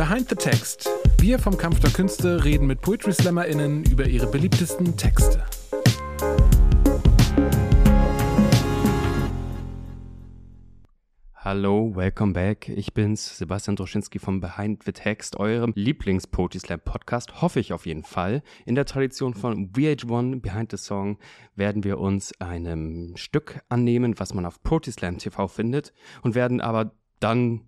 Behind the Text. Wir vom Kampf der Künste reden mit Poetry SlammerInnen über ihre beliebtesten Texte. Hallo, welcome back. Ich bin's, Sebastian Droschinski vom Behind the Text, eurem Lieblings-Poetry Slam Podcast, hoffe ich auf jeden Fall. In der Tradition von VH1 Behind the Song werden wir uns einem Stück annehmen, was man auf Slam TV findet und werden aber dann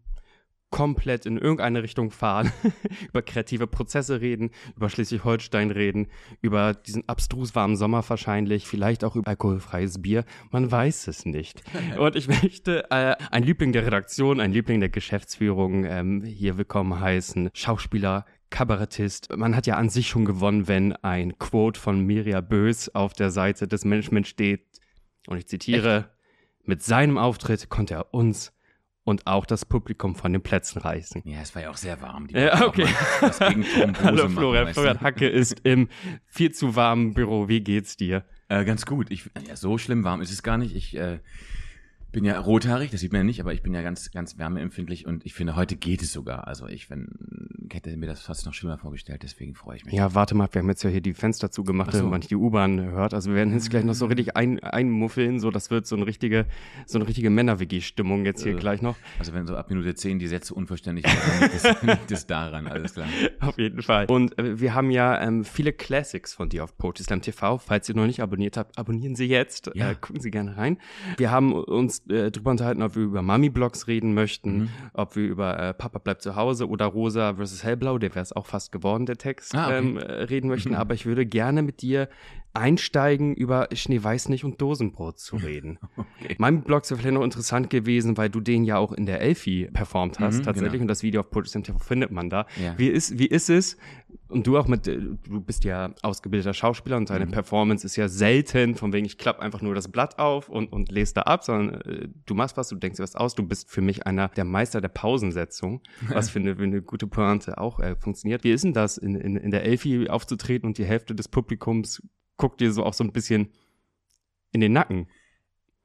komplett in irgendeine Richtung fahren, über kreative Prozesse reden, über Schleswig-Holstein reden, über diesen abstrus warmen Sommer wahrscheinlich, vielleicht auch über alkoholfreies Bier. Man weiß es nicht. Und ich möchte äh, ein Liebling der Redaktion, ein Liebling der Geschäftsführung ähm, hier willkommen heißen. Schauspieler, Kabarettist. Man hat ja an sich schon gewonnen, wenn ein Quote von Miria Bös auf der Seite des Management steht. Und ich zitiere, Echt? mit seinem Auftritt konnte er uns und auch das Publikum von den Plätzen reißen. Ja, es war ja auch sehr warm. Die ja, okay. Gegen Hallo Florian, machen, Florian Hacke ist im viel zu warmen Büro. Wie geht's dir? Äh, ganz gut. Ich, ja, so schlimm warm ist es gar nicht. Ich äh, bin ja rothaarig, das sieht man ja nicht, aber ich bin ja ganz, ganz wärmeempfindlich und ich finde, heute geht es sogar. Also ich wenn, hätte mir das fast noch schlimmer vorgestellt, deswegen freue ich mich. Ja, warte mal, wir haben jetzt ja hier die Fenster zugemacht, so. damit man nicht die U-Bahn hört. Also wir werden jetzt gleich noch so richtig ein, einmuffeln, so das wird so eine richtige, so eine richtige Männer-WG-Stimmung jetzt hier äh, gleich noch. Also wenn so ab Minute 10 die Sätze unverständlich werden, liegt das daran, alles klar. Auf jeden Fall. Und äh, wir haben ja ähm, viele Classics von dir auf Poetry Slam TV. Falls ihr noch nicht abonniert habt, abonnieren Sie jetzt. Ja. Äh, gucken Sie gerne rein. Wir haben uns äh, drüber unterhalten, ob wir über Mami-Blogs reden möchten, mhm. ob wir über äh, Papa bleibt zu Hause oder Rosa versus Hellblau, der wäre es auch fast geworden, der Text, ah, okay. ähm, äh, reden möchten. Mhm. Aber ich würde gerne mit dir einsteigen, über Schneeweiß nicht und Dosenbrot zu reden. Okay. Mein Blog ist vielleicht noch interessant gewesen, weil du den ja auch in der Elfi performt hast, mhm, tatsächlich. Genau. Und das Video auf Protestant TV findet man da. Ja. Wie, ist, wie ist es? Und du auch mit, äh, du bist ja ausgebildeter Schauspieler und deine mhm. Performance ist ja selten, von wegen, ich klappe einfach nur das Blatt auf und, und lese da ab, sondern äh, du machst was, du denkst dir was aus. Du bist für mich einer der Meister der Pausensetzung, was für eine, für eine gute Pointe auch äh, funktioniert. Wie ist denn das, in, in, in der Elfi aufzutreten und die Hälfte des Publikums guckt dir so auch so ein bisschen in den Nacken.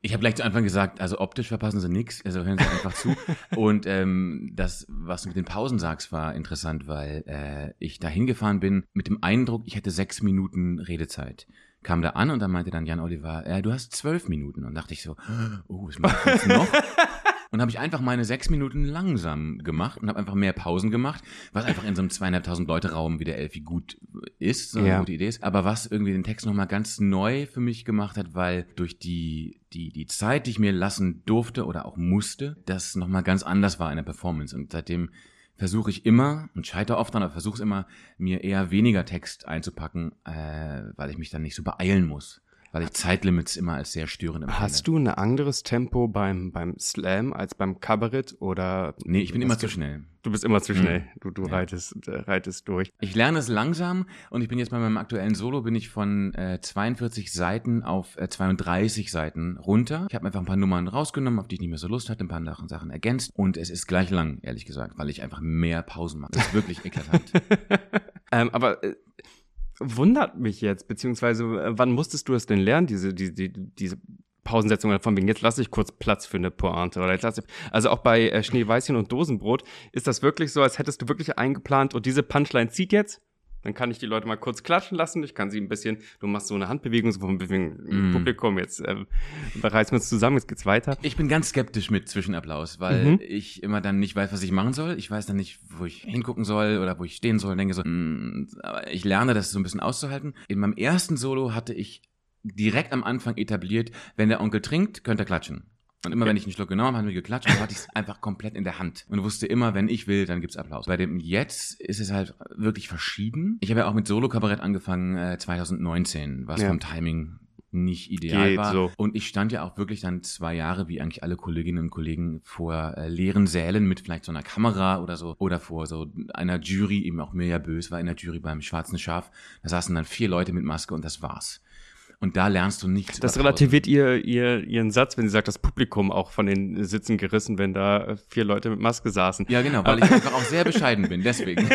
Ich habe gleich zu Anfang gesagt, also optisch verpassen sie nichts, also hören sie einfach zu. Und ähm, das, was du mit den Pausen sagst, war interessant, weil äh, ich da hingefahren bin mit dem Eindruck, ich hätte sechs Minuten Redezeit. Kam da an und dann meinte dann Jan Oliver, äh, du hast zwölf Minuten. Und dachte ich so, oh, was mache ich jetzt noch? Und habe ich einfach meine sechs Minuten langsam gemacht und habe einfach mehr Pausen gemacht, was einfach in so einem zweieinhalbtausend Leute Raum wie der Elfi gut ist, so eine ja. gute Idee ist. Aber was irgendwie den Text nochmal ganz neu für mich gemacht hat, weil durch die, die, die Zeit, die ich mir lassen durfte oder auch musste, das nochmal ganz anders war in der Performance. Und seitdem versuche ich immer und scheitere oft dann, aber versuche es immer, mir eher weniger Text einzupacken, äh, weil ich mich dann nicht so beeilen muss weil ich Zeitlimits immer als sehr störend empfinde. Hast du ein anderes Tempo beim, beim Slam als beim Kabarett oder? Nee, ich bin immer zu schnell. Du bist immer zu schnell. Mhm. Du, du ja. reitest, äh, reitest durch. Ich lerne es langsam und ich bin jetzt bei meinem aktuellen Solo bin ich von äh, 42 Seiten auf äh, 32 Seiten runter. Ich habe einfach ein paar Nummern rausgenommen, auf die ich nicht mehr so Lust hatte, ein paar Sachen ergänzt und es ist gleich lang, ehrlich gesagt, weil ich einfach mehr Pausen mache. Das ist wirklich eklatant. ähm, aber äh, wundert mich jetzt, beziehungsweise äh, wann musstest du es denn lernen, diese, diese, diese Pausensetzung von wegen, jetzt lasse ich kurz Platz für eine Pointe oder jetzt lasse ich, also auch bei äh, Schneeweißchen und Dosenbrot ist das wirklich so, als hättest du wirklich eingeplant und diese Punchline zieht jetzt dann kann ich die Leute mal kurz klatschen lassen. Ich kann sie ein bisschen, du machst so eine Handbewegung, so vom mm. Publikum, jetzt äh, reißen wir uns zusammen, jetzt geht's weiter. Ich bin ganz skeptisch mit Zwischenapplaus, weil mhm. ich immer dann nicht weiß, was ich machen soll. Ich weiß dann nicht, wo ich hingucken soll oder wo ich stehen soll. Und denke so, mm, aber ich lerne das so ein bisschen auszuhalten. In meinem ersten Solo hatte ich direkt am Anfang etabliert, wenn der Onkel trinkt, könnt ihr klatschen. Und immer, okay. wenn ich einen Schluck genommen habe, haben wir geklatscht und hatte ich es einfach komplett in der Hand. Und wusste immer, wenn ich will, dann gibt's Applaus. Bei dem Jetzt ist es halt wirklich verschieden. Ich habe ja auch mit Solo-Kabarett angefangen äh, 2019, was ja. vom Timing nicht ideal Geht war. So. Und ich stand ja auch wirklich dann zwei Jahre, wie eigentlich alle Kolleginnen und Kollegen, vor äh, leeren Sälen mit vielleicht so einer Kamera oder so oder vor so einer Jury, eben auch Mirja Bös war in der Jury beim Schwarzen Schaf. Da saßen dann vier Leute mit Maske und das war's. Und da lernst du nichts. Das relativiert ihr, ihr ihren Satz, wenn sie sagt, das Publikum auch von den Sitzen gerissen, wenn da vier Leute mit Maske saßen. Ja, genau, weil ich einfach auch sehr bescheiden bin, deswegen.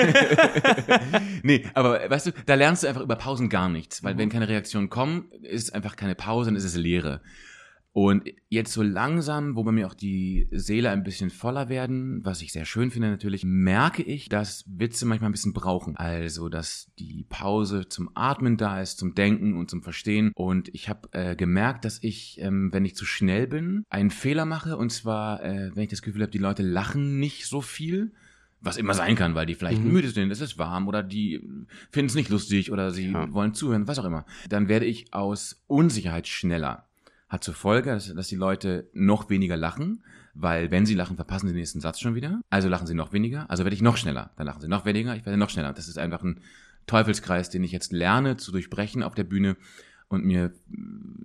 nee, aber weißt du, da lernst du einfach über Pausen gar nichts, weil mhm. wenn keine Reaktionen kommen, ist es einfach keine Pause, dann ist es Leere. Und jetzt so langsam, wo bei mir auch die Seele ein bisschen voller werden, was ich sehr schön finde natürlich, merke ich, dass Witze manchmal ein bisschen brauchen. Also, dass die Pause zum Atmen da ist, zum Denken und zum Verstehen. Und ich habe äh, gemerkt, dass ich, ähm, wenn ich zu schnell bin, einen Fehler mache. Und zwar, äh, wenn ich das Gefühl habe, die Leute lachen nicht so viel was immer sein kann, weil die vielleicht mhm. müde sind, es ist warm oder die finden es nicht lustig oder sie ja. wollen zuhören, was auch immer. Dann werde ich aus Unsicherheit schneller hat zur Folge, dass, dass die Leute noch weniger lachen, weil wenn sie lachen, verpassen sie den nächsten Satz schon wieder. Also lachen sie noch weniger, also werde ich noch schneller. Dann lachen sie noch weniger, ich werde noch schneller. Das ist einfach ein Teufelskreis, den ich jetzt lerne zu durchbrechen auf der Bühne und mir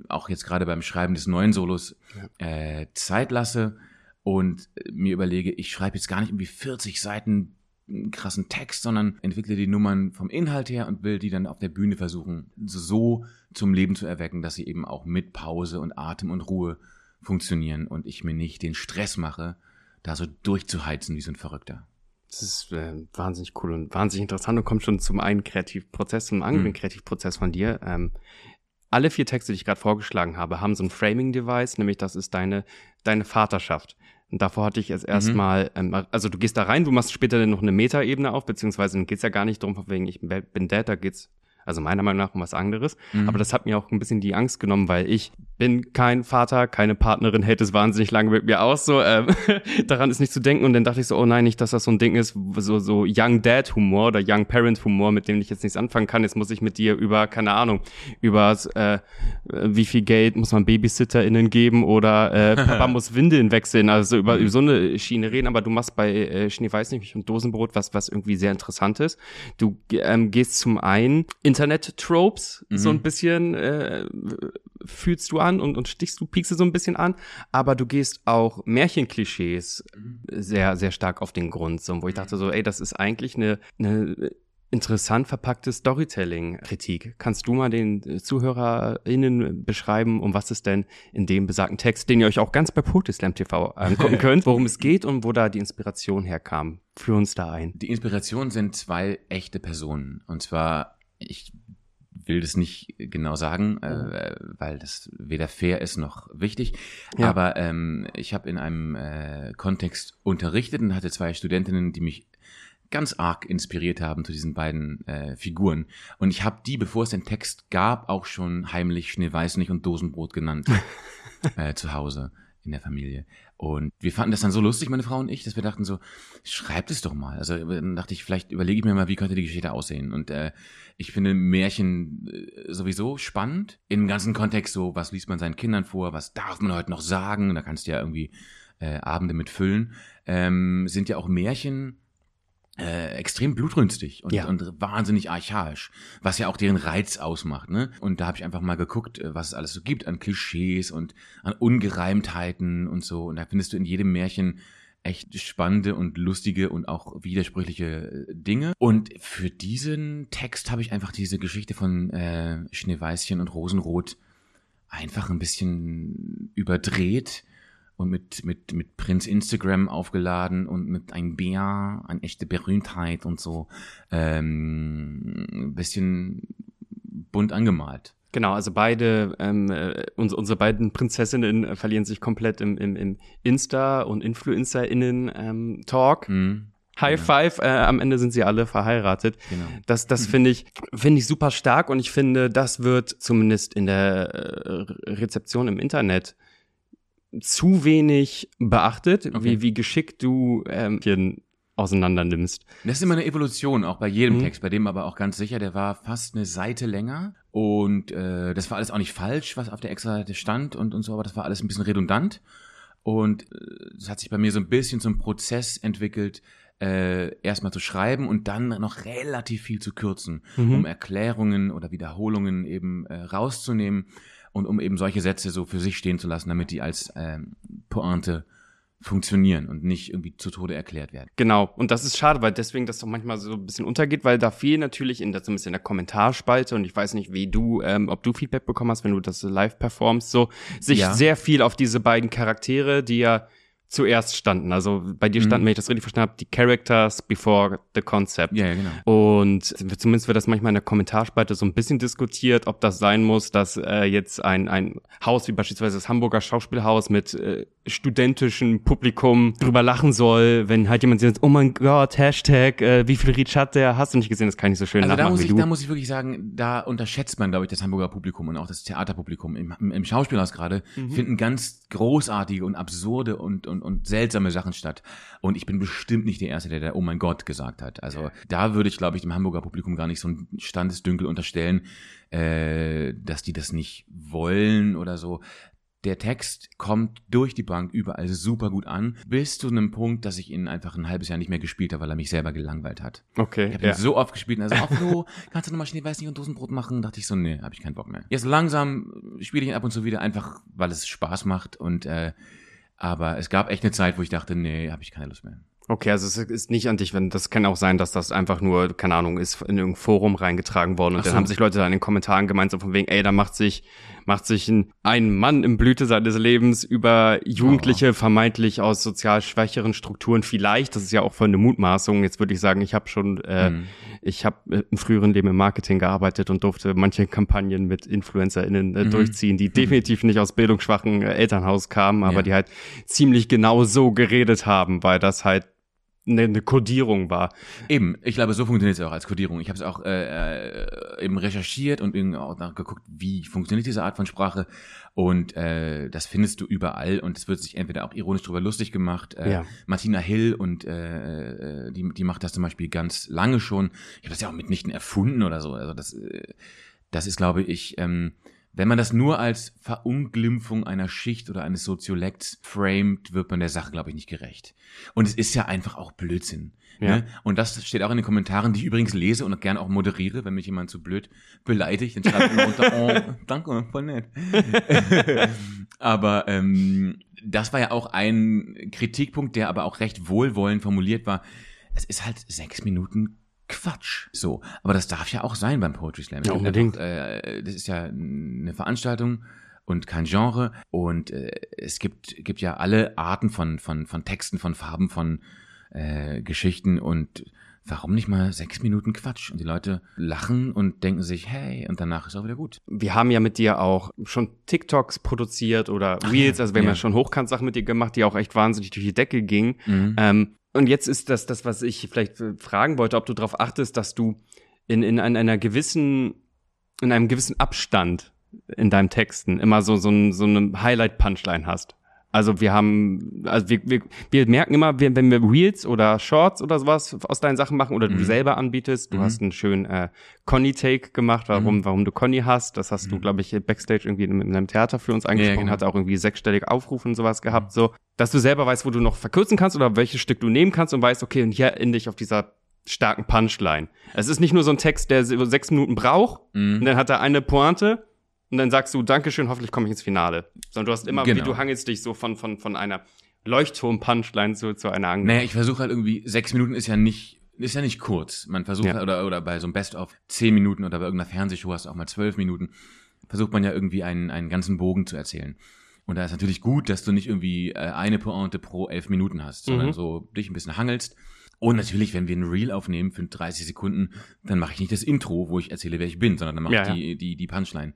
auch jetzt gerade beim Schreiben des neuen Solos äh, Zeit lasse und mir überlege, ich schreibe jetzt gar nicht irgendwie 40 Seiten einen krassen Text, sondern entwickle die Nummern vom Inhalt her und will die dann auf der Bühne versuchen, so zum Leben zu erwecken, dass sie eben auch mit Pause und Atem und Ruhe funktionieren und ich mir nicht den Stress mache, da so durchzuheizen wie so ein Verrückter. Das ist äh, wahnsinnig cool und wahnsinnig interessant und kommt schon zum einen Kreativprozess, zum anderen mhm. Kreativprozess von dir. Ähm, alle vier Texte, die ich gerade vorgeschlagen habe, haben so ein Framing-Device, nämlich das ist deine, deine Vaterschaft. Und davor hatte ich es erstmal, mhm. ähm, also du gehst da rein, du machst später dann noch eine Metaebene auf, beziehungsweise dann geht's ja gar nicht drum, von wegen ich bin Dad, da geht's also meiner Meinung nach um was anderes. Mhm. Aber das hat mir auch ein bisschen die Angst genommen, weil ich bin kein Vater, keine Partnerin, hält es wahnsinnig lange mit mir aus. So ähm, daran ist nicht zu denken. Und dann dachte ich so, oh nein, nicht, dass das so ein Ding ist, so so Young Dad Humor oder Young Parent Humor, mit dem ich jetzt nichts anfangen kann. Jetzt muss ich mit dir über keine Ahnung über äh, wie viel Geld muss man BabysitterInnen geben oder äh, Papa muss Windeln wechseln. Also über, mhm. über so eine Schiene reden. Aber du machst bei äh, Schnee weiß nicht und Dosenbrot was was irgendwie sehr interessant ist. Du ähm, gehst zum einen in Internet-Tropes mhm. so ein bisschen äh, fühlst du an und, und stichst du, piekst du so ein bisschen an, aber du gehst auch Märchenklischees mhm. sehr, sehr stark auf den Grund, so, wo ich dachte so, ey, das ist eigentlich eine, eine interessant verpackte Storytelling-Kritik. Kannst du mal den ZuhörerInnen beschreiben, um was es denn in dem besagten Text, den ihr euch auch ganz bei Poetry TV angucken könnt, worum es geht und wo da die Inspiration herkam? Führ uns da ein. Die Inspiration sind zwei echte Personen. Und zwar ich will das nicht genau sagen, äh, weil das weder fair ist noch wichtig. Ja. Aber ähm, ich habe in einem äh, Kontext unterrichtet und hatte zwei Studentinnen, die mich ganz arg inspiriert haben zu diesen beiden äh, Figuren. Und ich habe die, bevor es den Text gab, auch schon heimlich Schneeweißnig und Dosenbrot genannt äh, zu Hause in der Familie. Und wir fanden das dann so lustig, meine Frau und ich, dass wir dachten so, schreibt es doch mal. Also dann dachte ich, vielleicht überlege ich mir mal, wie könnte die Geschichte aussehen. Und äh, ich finde Märchen äh, sowieso spannend. Im ganzen Kontext so, was liest man seinen Kindern vor, was darf man heute noch sagen? Da kannst du ja irgendwie äh, Abende mit füllen. Ähm, sind ja auch Märchen äh, extrem blutrünstig und, ja. und wahnsinnig archaisch, was ja auch deren Reiz ausmacht. Ne? Und da habe ich einfach mal geguckt, äh, was es alles so gibt an Klischees und an Ungereimtheiten und so. Und da findest du in jedem Märchen echt spannende und lustige und auch widersprüchliche äh, Dinge. Und für diesen Text habe ich einfach diese Geschichte von äh, Schneeweißchen und Rosenrot einfach ein bisschen überdreht und mit, mit, mit Prinz Instagram aufgeladen und mit ein Bär, eine echte Berühmtheit und so, ähm, ein bisschen bunt angemalt. Genau, also beide, ähm, äh, unsere, unsere beiden Prinzessinnen verlieren sich komplett im, im, im Insta- und InfluencerInnen-Talk. Ähm, mhm. High genau. Five, äh, am Ende sind sie alle verheiratet. Genau. Das, das finde ich, finde ich super stark und ich finde, das wird zumindest in der äh, Rezeption im Internet zu wenig beachtet, okay. wie, wie geschickt du ähm, hier auseinander nimmst. Das ist immer eine Evolution, auch bei jedem mhm. Text, bei dem aber auch ganz sicher, der war fast eine Seite länger und äh, das war alles auch nicht falsch, was auf der Extra-Seite stand und, und so, aber das war alles ein bisschen redundant und es äh, hat sich bei mir so ein bisschen zum Prozess entwickelt, äh, erstmal zu schreiben und dann noch relativ viel zu kürzen, mhm. um Erklärungen oder Wiederholungen eben äh, rauszunehmen und um eben solche Sätze so für sich stehen zu lassen, damit die als ähm, Pointe funktionieren und nicht irgendwie zu Tode erklärt werden. Genau. Und das ist schade, weil deswegen das doch manchmal so ein bisschen untergeht, weil da viel natürlich in der, zumindest in der Kommentarspalte und ich weiß nicht, wie du, ähm, ob du Feedback bekommen hast, wenn du das live performst, so sich ja. sehr viel auf diese beiden Charaktere, die ja zuerst standen. Also bei dir standen, Mhm. wenn ich das richtig verstanden habe, die Characters before the concept. Ja, ja, genau. Und zumindest wird das manchmal in der Kommentarspalte so ein bisschen diskutiert, ob das sein muss, dass äh, jetzt ein, ein Haus wie beispielsweise das Hamburger Schauspielhaus mit äh, studentischem Publikum drüber lachen soll, wenn halt jemand sagt, oh mein Gott, Hashtag, äh, wie viel Reach hat der? Hast du nicht gesehen, das kann ich so schön Also da muss, wie ich, du. da muss ich wirklich sagen, da unterschätzt man, glaube ich, das Hamburger Publikum und auch das Theaterpublikum. Im, im, im Schauspielhaus gerade Mhm. finden ganz großartige und absurde und, und, und seltsame Sachen statt. Und ich bin bestimmt nicht der Erste, der da Oh mein Gott gesagt hat. Also da würde ich, glaube ich, dem Hamburger Publikum gar nicht so ein Standesdünkel unterstellen, äh, dass die das nicht wollen oder so. Der Text kommt durch die Bank überall super gut an, bis zu einem Punkt, dass ich ihn einfach ein halbes Jahr nicht mehr gespielt habe, weil er mich selber gelangweilt hat. Okay, Ich habe ja. ihn so oft gespielt und er so, oh Flo, kannst du nochmal Schneeweiß nicht und Dosenbrot machen? Dachte ich so, nee, habe ich keinen Bock mehr. Jetzt langsam spiele ich ihn ab und zu wieder einfach, weil es Spaß macht und äh, aber es gab echt eine Zeit, wo ich dachte, nee, habe ich keine Lust mehr. Okay, also es ist nicht an dich, wenn das kann auch sein, dass das einfach nur, keine Ahnung, ist in irgendein Forum reingetragen worden und Ach dann so. haben sich Leute da in den Kommentaren gemeint, so von wegen, ey, da macht sich, macht sich ein, ein Mann im Blüte seines Lebens über Jugendliche vermeintlich aus sozial schwächeren Strukturen vielleicht, das ist ja auch voll eine Mutmaßung, jetzt würde ich sagen, ich habe schon, äh, Mhm. Ich habe im früheren Leben im Marketing gearbeitet und durfte manche Kampagnen mit InfluencerInnen äh, Mhm. durchziehen, die definitiv nicht aus bildungsschwachen äh, Elternhaus kamen, aber Ja. die halt ziemlich genau so geredet haben, weil das halt eine, eine Kodierung war. Eben, ich glaube, so funktioniert es auch als Codierung. Ich habe es auch äh, äh, eben recherchiert und eben auch nachgeguckt, wie funktioniert diese Art von Sprache. Und äh, das findest du überall und es wird sich entweder auch ironisch drüber lustig gemacht. Äh, Ja. Martina Hill und äh, äh, die, die macht das zum Beispiel ganz lange schon. Ich habe das ja auch mitnichten erfunden oder so. Also das, äh, das ist, glaube ich, ähm, wenn man das nur als Verunglimpfung einer Schicht oder eines Soziolekts framet, wird man der Sache, glaube ich, nicht gerecht. Und es ist ja einfach auch Blödsinn. Ja. Ne? Und das steht auch in den Kommentaren, die ich übrigens lese und gerne auch moderiere, wenn mich jemand zu blöd beleidigt, dann schreibe ich immer unter, oh, danke, voll nett. aber ähm, das war ja auch ein Kritikpunkt, der aber auch recht wohlwollend formuliert war. Es ist halt sechs Minuten Quatsch. So, aber das darf ja auch sein beim Poetry Slam. Ja, unbedingt. Einfach, äh, das ist ja eine Veranstaltung und kein Genre und äh, es gibt gibt ja alle Arten von von von Texten, von Farben, von äh, Geschichten und warum nicht mal sechs Minuten Quatsch und die Leute lachen und denken sich hey und danach ist auch wieder gut. Wir haben ja mit dir auch schon TikToks produziert oder Reels, also wir haben ja ja. schon Hochkant-Sachen mit dir gemacht, die auch echt wahnsinnig durch die Decke gingen. Mhm. Ähm, und jetzt ist das das, was ich vielleicht äh, fragen wollte, ob du darauf achtest, dass du in, in, an einer gewissen, in einem gewissen Abstand in deinen Texten immer so, so, ein, so eine Highlight-Punchline hast. Also wir haben, also wir, wir, wir merken immer, wenn wenn wir Reels oder Shorts oder sowas aus deinen Sachen machen oder du Mhm. selber anbietest, du Mhm. hast einen schönen äh, Conny-Take gemacht, warum, warum du Conny hast. Das hast du, Mhm. glaube ich, Backstage irgendwie in, in einem Theater für uns angesprochen, genau. hat auch irgendwie sechsstellige Aufrufe und sowas gehabt, so. Dass du selber weißt, wo du noch verkürzen kannst oder welches Stück du nehmen kannst und weißt, okay, und hier ende ich auf dieser starken Punchline. Es ist nicht nur so ein Text, der sechs Minuten braucht und Mhm. dann hat er eine Pointe und dann sagst du, Dankeschön, hoffentlich komme ich ins Finale. Sondern du hast immer, wie Genau. du hangelst dich so von, von, von einer Leuchtturm-Punchline zu, zu einer Angel. Naja, ich versuche halt irgendwie, sechs Minuten ist ja nicht, ist ja nicht kurz. Man versucht Ja. halt, oder, oder bei so einem Best-of zehn Minuten oder bei irgendeiner Fernsehshow hast du auch mal zwölf Minuten, versucht man ja irgendwie einen, einen ganzen Bogen zu erzählen. Und da ist natürlich gut, dass du nicht irgendwie äh, eine Pointe pro elf Minuten hast, sondern Mhm. so dich ein bisschen hangelst. Und natürlich, wenn wir ein Reel aufnehmen für 30 Sekunden, dann mache ich nicht das Intro, wo ich erzähle, wer ich bin, sondern dann mache Ja, ich die, die, die Punchline.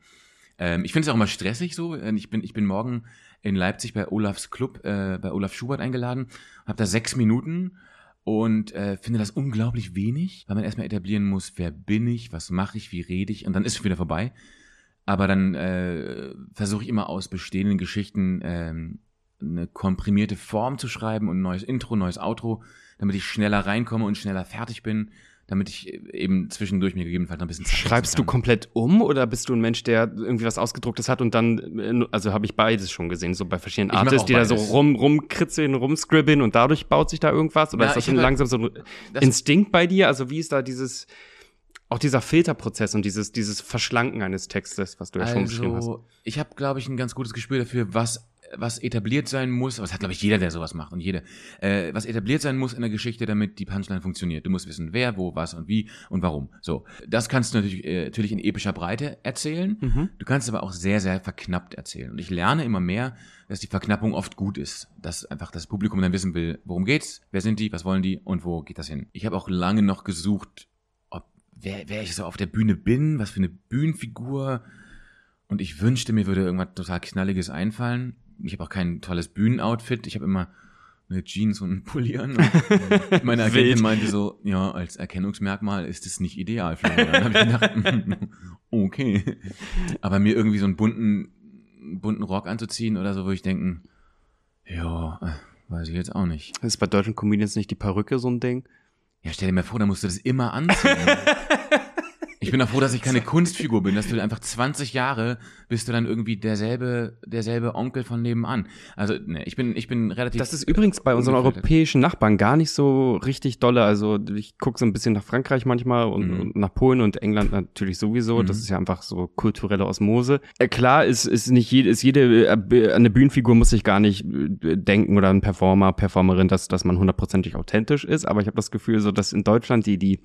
Ähm, ich finde es auch immer stressig so. Äh, Ich bin, ich bin morgen in Leipzig bei Olafs Club, äh, bei Olaf Schubert eingeladen, habe da sechs Minuten und äh, finde das unglaublich wenig, weil man erstmal etablieren muss, wer bin ich, was mache ich, wie rede ich und dann ist es wieder vorbei. Aber dann äh, versuche ich immer aus bestehenden Geschichten ähm, eine komprimierte Form zu schreiben und ein neues Intro, neues Outro, damit ich schneller reinkomme und schneller fertig bin, damit ich eben zwischendurch mir gegebenenfalls noch ein bisschen Zeit Schreibst du komplett um oder bist du ein Mensch, der irgendwie was ausgedrucktes hat und dann, äh, also habe ich beides schon gesehen, so bei verschiedenen Artists, die da so beides. rum, rumkritzeln, rumscribbeln und dadurch baut sich da irgendwas? Oder Ja, ist das schon langsam so ein Instinkt bei dir? Also wie ist da dieses, auch dieser Filterprozess und dieses, dieses Verschlanken eines Textes, was du ja schon beschrieben hast? Also, ich habe, glaube ich, ein ganz gutes Gespür dafür, was was etabliert sein muss, aber das hat, glaube ich, jeder, der sowas macht und jede, äh, was etabliert sein muss in der Geschichte, damit die Punchline funktioniert. Du musst wissen, wer, wo, was und wie und warum. So, das kannst du natürlich, äh, natürlich in epischer Breite erzählen. Mhm. Du kannst aber auch sehr, sehr verknappt erzählen. Und ich lerne immer mehr, dass die Verknappung oft gut ist. Dass einfach das Publikum dann wissen will, worum geht's, wer sind die, was wollen die und wo geht das hin. Ich habe auch lange noch gesucht, ob wer, wer ich so auf der Bühne bin, was für eine Bühnenfigur. Und ich wünschte, mir würde irgendwas total Knalliges einfallen. Ich habe auch kein tolles Bühnenoutfit. Ich habe immer eine Jeans und einen Pulli an. Und meine Agentin meinte so, ja, als Erkennungsmerkmal ist es nicht ideal, Florian. Dann habe ich gedacht, okay. Aber mir irgendwie so einen bunten, bunten Rock anzuziehen oder so, würde ich denken, ja, weiß ich jetzt auch nicht. Ist bei deutschen Comedians nicht die Perücke so ein Ding? Ja, stell dir mal vor, da musst du das immer anziehen. Ich bin auch froh, dass ich keine Kunstfigur bin, dass du einfach 20 Jahre bist du dann irgendwie derselbe, derselbe Onkel von nebenan. Also, ne, ich bin, ich bin relativ. Das ist übrigens bei unseren europäischen Nachbarn gar nicht so richtig dolle. Also ich gucke so ein bisschen nach Frankreich manchmal und, Mhm. und nach Polen und England natürlich sowieso. Mhm. Das ist ja einfach so kulturelle Osmose. Äh, klar ist, ist nicht jede, ist jede, äh, eine Bühnenfigur muss sich gar nicht äh, denken oder ein Performer, Performerin, dass, dass man hundertprozentig authentisch ist. Aber ich habe das Gefühl, so dass in Deutschland die, die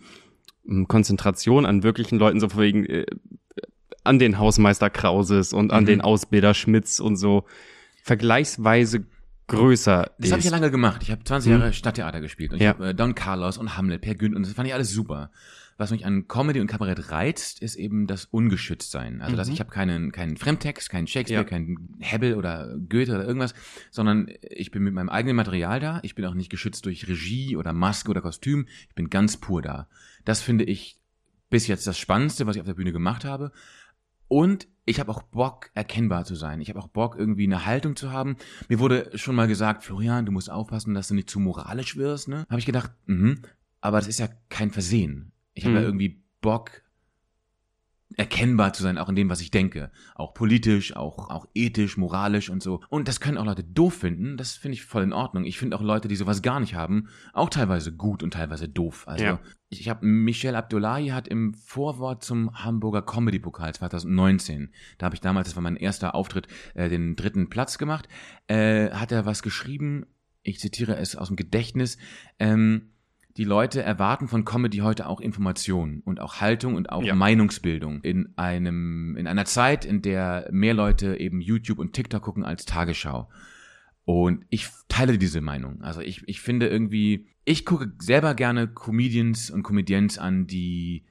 Konzentration an wirklichen Leuten so wegen äh, an den Hausmeister Krauses und an Mhm. den Ausbilder Schmitz und so vergleichsweise größer Das habe ich ja lange gemacht. Ich habe 20 Mhm. Jahre Stadttheater gespielt. Und ich Ja. habe äh, Don Carlos und Hamlet, Per Günd und das fand ich alles super. Was mich an Comedy und Kabarett reizt, ist eben das Ungeschütztsein. Also, dass Mhm. ich habe keinen, keinen Fremdtext, keinen Shakespeare, Ja. keinen Hebbel oder Goethe oder irgendwas, sondern ich bin mit meinem eigenen Material da. Ich bin auch nicht geschützt durch Regie oder Maske oder Kostüm. Ich bin ganz pur da. Das finde ich bis jetzt das Spannendste, was ich auf der Bühne gemacht habe. Und ich habe auch Bock, erkennbar zu sein. Ich habe auch Bock, irgendwie eine Haltung zu haben. Mir wurde schon mal gesagt, Florian, du musst aufpassen, dass du nicht zu moralisch wirst. Ne? Habe ich gedacht, mhm, aber das ist ja kein Versehen. Ich habe Mhm. ja irgendwie Bock, erkennbar zu sein, auch in dem, was ich denke. Auch politisch, auch, auch ethisch, moralisch und so. Und das können auch Leute doof finden. Das finde ich voll in Ordnung. Ich finde auch Leute, die sowas gar nicht haben, auch teilweise gut und teilweise doof. Also Ja. ich, ich habe Michel Abdullahi hat im Vorwort zum Hamburger Comedy Pokal 2019, da habe ich damals, das war mein erster Auftritt, äh, den dritten Platz gemacht, äh, hat er was geschrieben. Ich zitiere es aus dem Gedächtnis. Ähm, die Leute erwarten von Comedy heute auch Information und auch Haltung und auch Ja. Meinungsbildung in einem in einer Zeit, in der mehr Leute eben YouTube und TikTok gucken als Tagesschau. Und ich teile diese Meinung. Also ich, ich finde irgendwie, ich gucke selber gerne Comedians und Comedians an, die,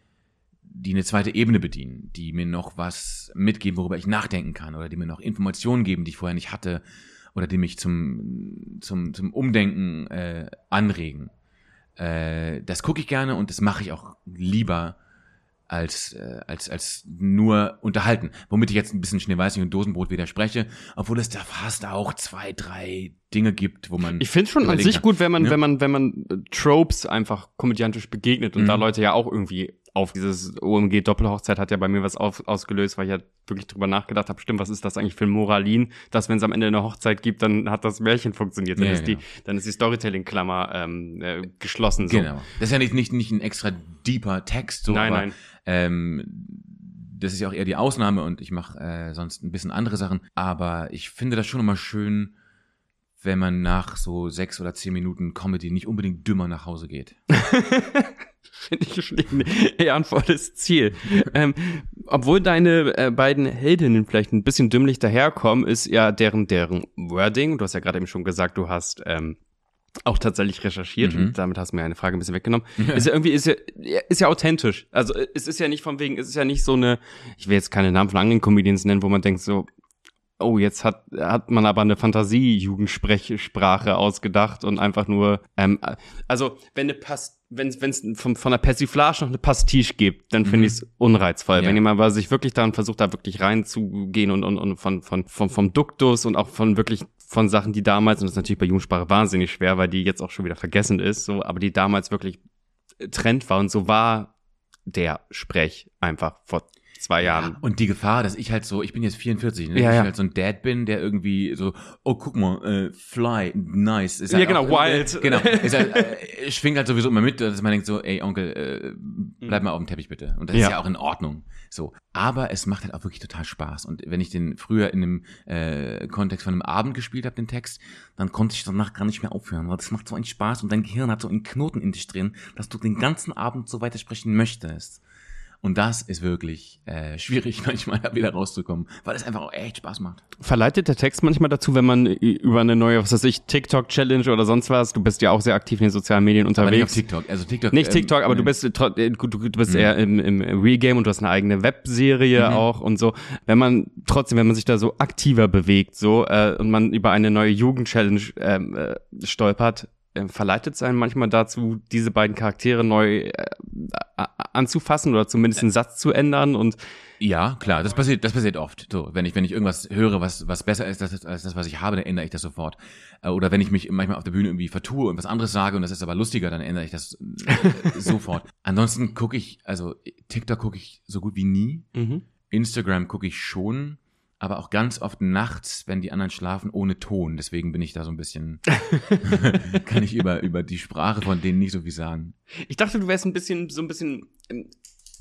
die eine zweite Ebene bedienen, die mir noch was mitgeben, worüber ich nachdenken kann oder die mir noch Informationen geben, die ich vorher nicht hatte oder die mich zum, zum, zum Umdenken äh, anregen. Äh, das gucke ich gerne und das mache ich auch lieber als, äh, als, als nur unterhalten. Womit ich jetzt ein bisschen Schneeweißig und Dosenbrot widerspreche, obwohl es da fast auch zwei, drei Dinge gibt, wo man. Ich finde schon an sich kann. gut, wenn man, Ja. wenn man, wenn man äh, Tropes einfach komödiantisch begegnet und Mhm. da Leute ja auch irgendwie auf dieses OMG Doppelhochzeit hat ja bei mir was auf, ausgelöst, weil ich ja wirklich drüber nachgedacht habe, stimmt, was ist das eigentlich für ein Moralin, dass wenn es am Ende eine Hochzeit gibt, dann hat das Märchen funktioniert, dann Ja, ist genau. die, dann ist die Storytelling-Klammer ähm, äh, geschlossen. So. Genau. Das ist ja nicht, nicht, nicht ein extra deeper Text, so, Nein, aber, nein. Ähm, das ist ja auch eher die Ausnahme und ich mache äh, sonst ein bisschen andere Sachen. Aber ich finde das schon immer schön, wenn man nach so sechs oder zehn Minuten Comedy nicht unbedingt dümmer nach Hause geht. Finde ich schon ein ehrenvolles Ziel. ähm, obwohl deine äh, beiden Heldinnen vielleicht ein bisschen dümmlich daherkommen, ist ja deren, deren Wording, du hast ja gerade eben schon gesagt, du hast ähm, auch tatsächlich recherchiert Mhm. und damit hast du mir eine Frage ein bisschen weggenommen. Ist ja irgendwie, ist ja, ist ja authentisch. Also es ist ja nicht von wegen, es ist ja nicht so eine, ich will jetzt keine Namen von anderen Comedians nennen, wo man denkt so, oh, jetzt hat, hat man aber eine Fantasie-Jugendsprache ausgedacht und einfach nur, ähm, also wenn eine Past wenn es von, von der Persiflage noch eine Pastiche gibt, dann finde Mhm. ich es unreizvoll. Ja. Wenn jemand aber sich wirklich daran versucht, da wirklich reinzugehen und, und, und von, von, von, vom Duktus und auch von wirklich von Sachen, die damals, und das ist natürlich bei Jugendsprache wahnsinnig schwer, weil die jetzt auch schon wieder vergessen ist, so, aber die damals wirklich Trend war und so war der Sprech einfach vor zwei Jahren. Und die Gefahr, dass ich halt so, ich bin jetzt 44, ne? Ja, ich ja. halt so ein Dad bin, der irgendwie so, oh guck mal, äh, Fly, nice. Ist Ja, halt genau, auch, wild. Genau, ist halt, äh, schwingt halt sowieso immer mit, dass man denkt so, ey Onkel, äh, bleib mal auf dem Teppich bitte. Und das Ja. ist ja auch in Ordnung. So. Aber es macht halt auch wirklich total Spaß. Und wenn ich den früher in einem äh, Kontext von einem Abend gespielt habe, den Text, dann konnte ich danach gar nicht mehr aufhören, weil das macht so einen Spaß und dein Gehirn hat so einen Knoten in dich drin, dass du den ganzen Abend so weitersprechen möchtest. Und das ist wirklich äh, schwierig, manchmal da wieder rauszukommen, weil es einfach auch echt Spaß macht. Verleitet der Text manchmal dazu, wenn man über eine neue, was weiß ich, TikTok-Challenge oder sonst was, du bist ja auch sehr aktiv in den sozialen Medien Aber nicht auf unterwegs. TikTok. Also TikTok. Nicht ähm, TikTok, aber du bist, äh, gut, du, du bist eher im, im Real Game und du hast eine eigene Webserie Mhm. auch und so. Wenn man trotzdem, wenn man sich da so aktiver bewegt, so äh, und man über eine neue Jugend-Challenge ähm, äh, stolpert, äh, verleitet es einen manchmal dazu, diese beiden Charaktere neu äh, anzufassen oder zumindest einen Satz zu ändern und Ja, klar, das passiert, das passiert oft. So, wenn ich, wenn ich irgendwas höre, was, was besser ist als, als das, was ich habe, dann ändere ich das sofort. Äh, Oder wenn ich mich manchmal auf der Bühne irgendwie vertue und was anderes sage und das ist aber lustiger, dann ändere ich das äh, sofort. Ansonsten gucke ich, also TikTok gucke ich so gut wie nie. Instagram gucke ich schon, aber auch ganz oft nachts, wenn die anderen schlafen, ohne Ton. Deswegen bin ich da so ein bisschen, kann ich über, über die Sprache von denen nicht so viel sagen. Ich dachte, du wärst ein bisschen, so ein bisschen ähm,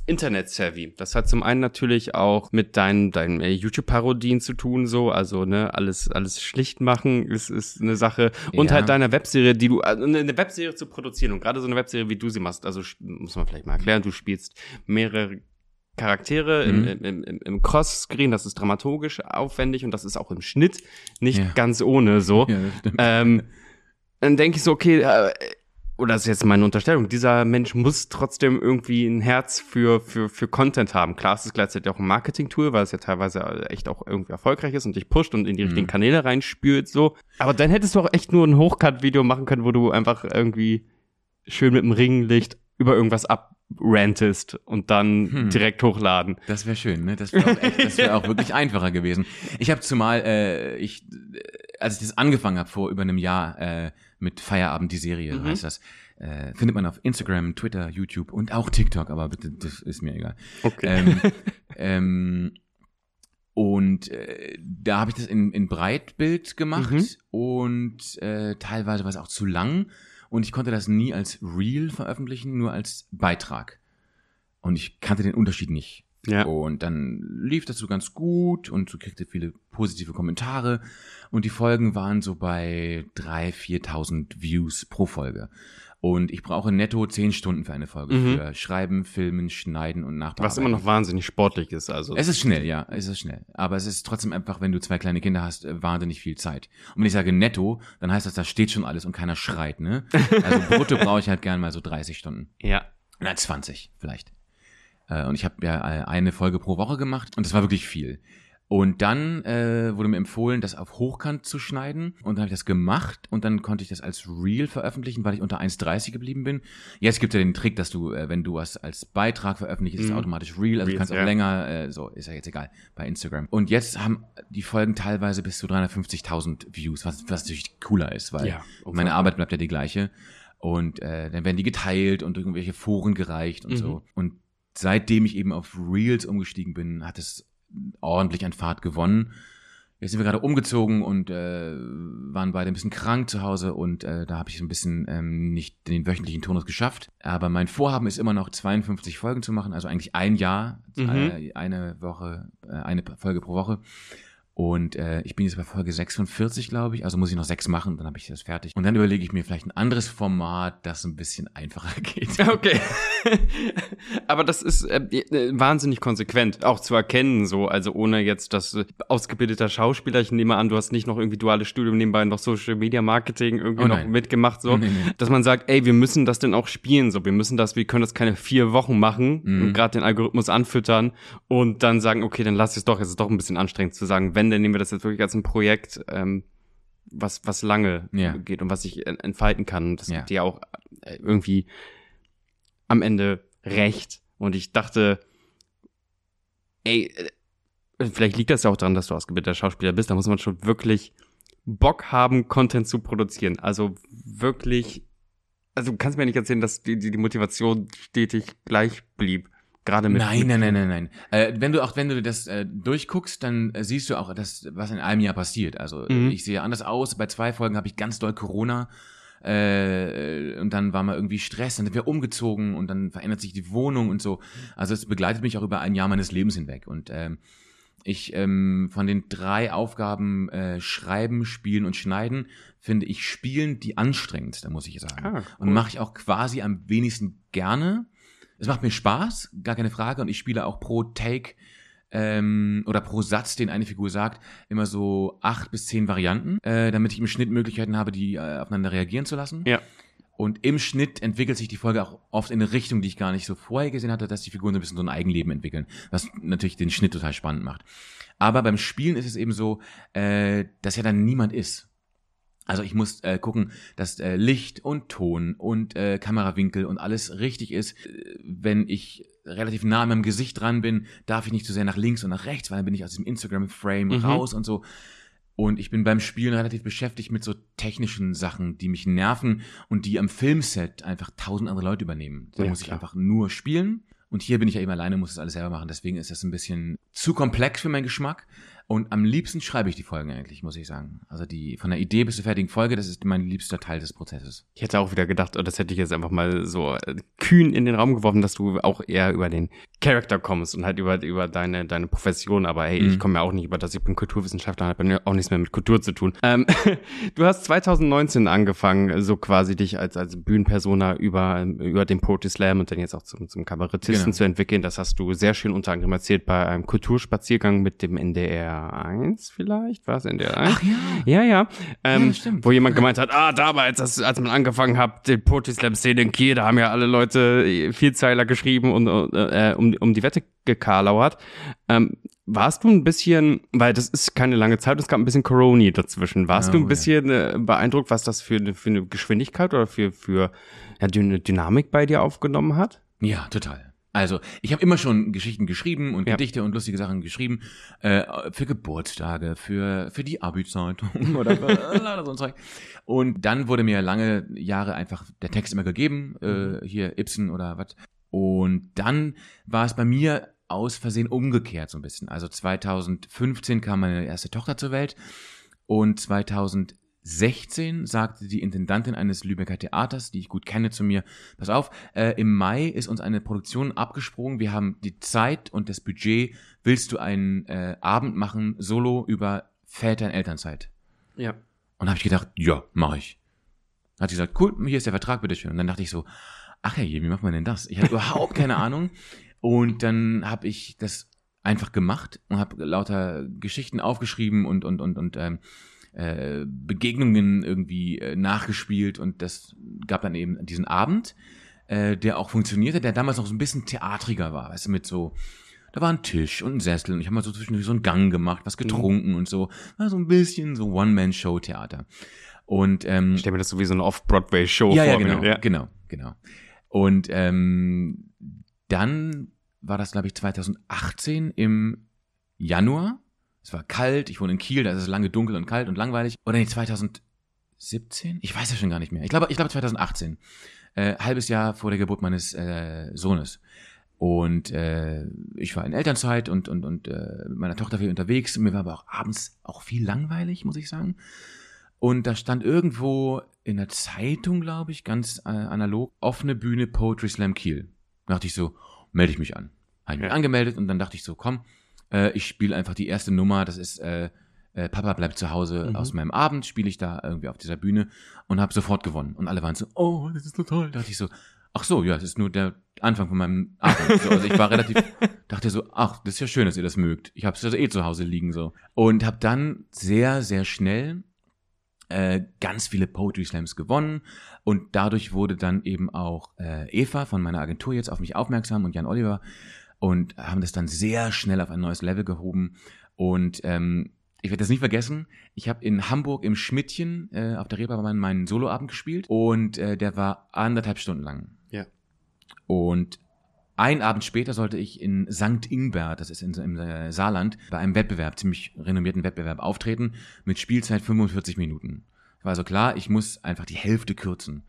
Internet-savvy. Das hat zum einen natürlich auch mit deinen, deinen äh, YouTube-Parodien zu tun, so. Also, ne, alles, alles schlicht machen ist, ist eine Sache. Und Ja. halt deiner Webserie, die du, also eine Webserie zu produzieren und gerade so eine Webserie, wie du sie machst, also muss man vielleicht mal erklären, du spielst mehrere Charaktere Mhm. im, im, im, im Cross-Screen, das ist dramaturgisch aufwendig und das ist auch im Schnitt nicht Ja. ganz ohne so. Ja. Ähm, dann denke ich so, okay, äh, oder das ist jetzt meine Unterstellung, dieser Mensch muss trotzdem irgendwie ein Herz für, für, für Content haben. Klar, es ist gleichzeitig auch ein Marketing-Tool, weil es ja teilweise echt auch irgendwie erfolgreich ist und dich pusht und in die richtigen Kanäle reinspült, so. Aber dann hättest du auch echt nur ein Hochkant-Video machen können, wo du einfach irgendwie schön mit dem Ringlicht über irgendwas abrantest und dann Hm. direkt hochladen. Das wäre schön, ne? Das wäre auch, echt- das wär auch wirklich einfacher gewesen. Ich habe zumal, äh, ich, äh, als ich das angefangen habe vor über einem Jahr äh, mit Feierabend die Serie, Mhm. heißt das, äh, findet man auf Instagram, Twitter, YouTube und auch TikTok, aber bitte, das ist mir egal. Okay. Ähm, ähm, und äh, da habe ich das in, in Breitbild gemacht Mhm. und äh, teilweise war es auch zu lang und ich konnte das nie als Reel veröffentlichen, nur als Beitrag. Und ich kannte den Unterschied nicht. ja. Und dann lief das so ganz gut und so kriegte viele positive Kommentare. Und die Folgen waren so bei 3.000, 4.000 Views pro Folge. Und ich brauche netto 10 Stunden für eine Folge. Mhm. Für Schreiben, Filmen, Schneiden und Nachbearbeiten. Was immer noch wahnsinnig sportlich ist, also. Es ist schnell, ja, es ist schnell. Aber es ist trotzdem einfach, wenn du zwei kleine Kinder hast, äh, wahnsinnig viel Zeit. Und wenn ich sage netto, dann heißt das, da steht schon alles und keiner schreit, ne? Also brutto brauche ich halt gern mal so 30 Stunden. ja. Na, 20 vielleicht. Äh, Und ich habe ja äh, eine Folge pro Woche gemacht und das war wirklich viel. Und dann äh, wurde mir empfohlen, das auf Hochkant zu schneiden. Und dann habe ich das gemacht und dann konnte ich das als Reel veröffentlichen, weil ich unter 1,30 geblieben bin. Jetzt gibt es ja den Trick, dass du, äh, wenn du was als Beitrag veröffentlichst, ist es Mhm. automatisch Reel. Also du kannst auch ja. länger, äh, so ist ja jetzt egal, bei Instagram. Und jetzt haben die Folgen teilweise bis zu 350.000 Views, was, was natürlich cooler ist, weil Ja, meine Arbeit bleibt ja die gleiche. Und äh, dann werden die geteilt und irgendwelche Foren gereicht und Mhm. so. Und seitdem ich eben auf Reels umgestiegen bin, hat es ordentlich an Fahrt gewonnen. Jetzt sind wir gerade umgezogen und äh, waren beide ein bisschen krank zu Hause und äh, da habe ich so ein bisschen ähm, nicht den wöchentlichen Turnus geschafft. Aber mein Vorhaben ist immer noch 52 Folgen zu machen, also eigentlich ein Jahr, Mhm. äh, eine Woche, äh, eine Folge pro Woche. Und äh, ich bin jetzt bei Folge 46, glaube ich. Also muss ich noch sechs machen, dann habe ich das fertig. Und dann überlege ich mir vielleicht ein anderes Format, das ein bisschen einfacher geht. Okay. Aber das ist äh, äh, wahnsinnig konsequent, auch zu erkennen, so, also ohne jetzt das äh, ausgebildeter Schauspieler, ich nehme an, du hast nicht noch irgendwie duales Studium nebenbei noch Social Media Marketing irgendwie Oh noch mitgemacht, so, Nee, nee. dass man sagt, ey, wir müssen das denn auch spielen, so, wir müssen das, wir können das keine vier Wochen machen Mhm. und gerade den Algorithmus anfüttern und dann sagen, okay, dann lass es doch, es ist doch ein bisschen anstrengend zu sagen, wenn, dann nehmen wir das jetzt wirklich als ein Projekt, ähm, was, was lange Ja. geht und was sich en- entfalten kann. Das Ja. gibt dir auch äh, irgendwie am Ende recht. Und ich dachte, ey, äh, vielleicht liegt das ja auch daran, dass du ausgebildeter Schauspieler bist. Da muss man schon wirklich Bock haben, Content zu produzieren. Also wirklich, also du kannst mir nicht erzählen, dass die, die, die Motivation stetig gleich blieb. Gerade mit. Nein, nein, nein, nein, nein. Äh, wenn du auch, wenn du das äh, durchguckst, dann äh, siehst du auch, das, was in einem Jahr passiert. Also Mhm. ich sehe anders aus. Bei zwei Folgen habe ich ganz doll Corona. Äh, und dann war mal irgendwie Stress, dann sind wir umgezogen und dann verändert sich die Wohnung und so. Also es begleitet mich auch über ein Jahr meines Lebens hinweg und ähm, ich ähm, von den drei Aufgaben äh, Schreiben, Spielen und Schneiden finde ich Spielen die anstrengendste, muss ich sagen. Ah, cool. Und mache ich auch quasi am wenigsten gerne. Es macht mir Spaß, gar keine Frage. Und ich spiele auch pro Take ähm, oder pro Satz, den eine Figur sagt, immer so acht bis zehn Varianten, äh, damit ich im Schnitt Möglichkeiten habe, die äh, aufeinander reagieren zu lassen. Ja. Und im Schnitt entwickelt sich die Folge auch oft in eine Richtung, die ich gar nicht so vorher gesehen hatte, dass die Figuren so ein bisschen so ein Eigenleben entwickeln, was natürlich den Schnitt total spannend macht. Aber beim Spielen ist es eben so, äh, dass ja dann niemand ist. Also ich muss äh, gucken, dass äh, Licht und Ton und äh, Kamerawinkel und alles richtig ist. Wenn ich relativ nah an meinem Gesicht dran bin, darf ich nicht zu sehr nach links und nach rechts, weil dann bin ich aus diesem Instagram-Frame mhm. raus und so. Und ich bin beim Spielen relativ beschäftigt mit so technischen Sachen, die mich nerven und die am Filmset einfach tausend andere Leute übernehmen. Da ja, muss ich klar. einfach nur spielen. Und hier bin ich ja eben alleine, muss das alles selber machen. Deswegen ist das ein bisschen zu komplex für meinen Geschmack. Und am liebsten schreibe ich die Folgen eigentlich, muss ich sagen. Also die von der Idee bis zur fertigen Folge, das ist mein liebster Teil des Prozesses. Ich hätte auch wieder gedacht, das hätte ich jetzt einfach mal so äh, kühn in den Raum geworfen, dass du auch eher über den Charakter kommst und halt über, über deine, deine Profession. Aber hey, mhm. ich komme ja auch nicht über das, ich bin Kulturwissenschaftler, habe ja auch nichts mehr mit Kultur zu tun. Ähm, du hast 2019 angefangen, so quasi dich als, als Bühnenpersona über, über den Poetry Slam und dann jetzt auch zum, zum Kabarettisten genau. zu entwickeln. Das hast du sehr schön unter anderem erzählt bei einem Kulturspaziergang mit dem NDR 1 vielleicht, war es in der 1? Ach ja. Ja, ja. Ähm, ja. Wo jemand gemeint hat, ah, damals, als, als man angefangen hat, den Poetry Slam Szene in Kiel, da haben ja alle Leute Vielzeiler geschrieben und äh, um, um die Wette gekarlauert. Ähm, warst du ein bisschen, weil das ist keine lange Zeit, es gab ein bisschen Corona dazwischen. Warst oh, du ein bisschen ja. äh, beeindruckt, was das für, für eine Geschwindigkeit oder für, für ja, eine Dynamik bei dir aufgenommen hat? Ja, total. Also, ich habe immer schon Geschichten geschrieben und ja. Gedichte und lustige Sachen geschrieben. Äh, für Geburtstage, für, für die Abi-Zeitung oder für so ein Zeug. Und dann wurde mir lange Jahre einfach der Text immer gegeben, äh, mhm. hier Ibsen oder was. Und dann war es bei mir aus Versehen umgekehrt so ein bisschen. Also 2015 kam meine erste Tochter zur Welt und 2000 16 sagte die Intendantin eines Lübecker Theaters, die ich gut kenne, zu mir, pass auf, äh, im Mai ist uns eine Produktion abgesprungen, wir haben die Zeit und das Budget, willst du einen äh, Abend machen, solo über Väter in Elternzeit? Ja. Und habe ich gedacht, ja, mache ich. Hat sie gesagt, cool, hier ist der Vertrag, bitteschön. Und dann dachte ich so, ach ja, wie macht man denn das? Ich hatte überhaupt keine Ahnung. Und dann habe ich das einfach gemacht und habe lauter Geschichten aufgeschrieben und und und und ähm, äh, Begegnungen irgendwie äh, nachgespielt und das gab dann eben diesen Abend, äh, der auch funktionierte, der damals noch so ein bisschen theatriger war, weißt du, mit so da war ein Tisch und ein Sessel und ich habe mal so zwischendurch so einen Gang gemacht, was getrunken mhm. und so, war so ein bisschen so One-Man-Show-Theater. Und ähm, ich stelle mir das so wie so eine Off-Broadway-Show ja, vor. Ja, genau, ja, genau, genau. Und ähm, dann war das, glaube ich, 2018 im Januar es war kalt, ich wohne in Kiel, da ist es lange dunkel und kalt und langweilig. Oder nee, 2017? Ich weiß ja schon gar nicht mehr. Ich glaube, ich glaube 2018. Äh, halbes Jahr vor der Geburt meines äh, Sohnes. Und äh, ich war in Elternzeit und, und, und äh, mit meiner Tochter viel unterwegs. Mir war aber auch abends auch viel langweilig, muss ich sagen. Und da stand irgendwo in der Zeitung, glaube ich, ganz äh, analog, offene Bühne Poetry Slam Kiel. Da dachte ich so, melde ich mich an. Habe ich mich ja. angemeldet und dann dachte ich so, komm, äh, ich spiele einfach die erste Nummer, das ist äh, äh, Papa bleibt zu Hause mhm. aus meinem Abend, spiele ich da irgendwie auf dieser Bühne und habe sofort gewonnen. Und alle waren so, oh, das ist so toll. Da dachte ich so, ach so, ja, das ist nur der Anfang von meinem Abend. So, also ich war relativ, dachte so, ach, das ist ja schön, dass ihr das mögt. Ich habe es also eh zu Hause liegen so. Und habe dann sehr, sehr schnell äh, ganz viele Poetry Slams gewonnen und dadurch wurde dann eben auch äh, Eva von meiner Agentur jetzt auf mich aufmerksam und Jan Oliver und haben das dann sehr schnell auf ein neues Level gehoben. Und ähm, ich werde das nicht vergessen. Ich habe in Hamburg im Schmidtchen äh, auf der Reeperbahn meinen Soloabend gespielt und äh, der war anderthalb Stunden lang. Ja. Und ein Abend später sollte ich in St. Ingbert, das ist in, im äh, Saarland, bei einem Wettbewerb, ziemlich renommierten Wettbewerb auftreten mit Spielzeit 45 Minuten. War also klar, ich muss einfach die Hälfte kürzen.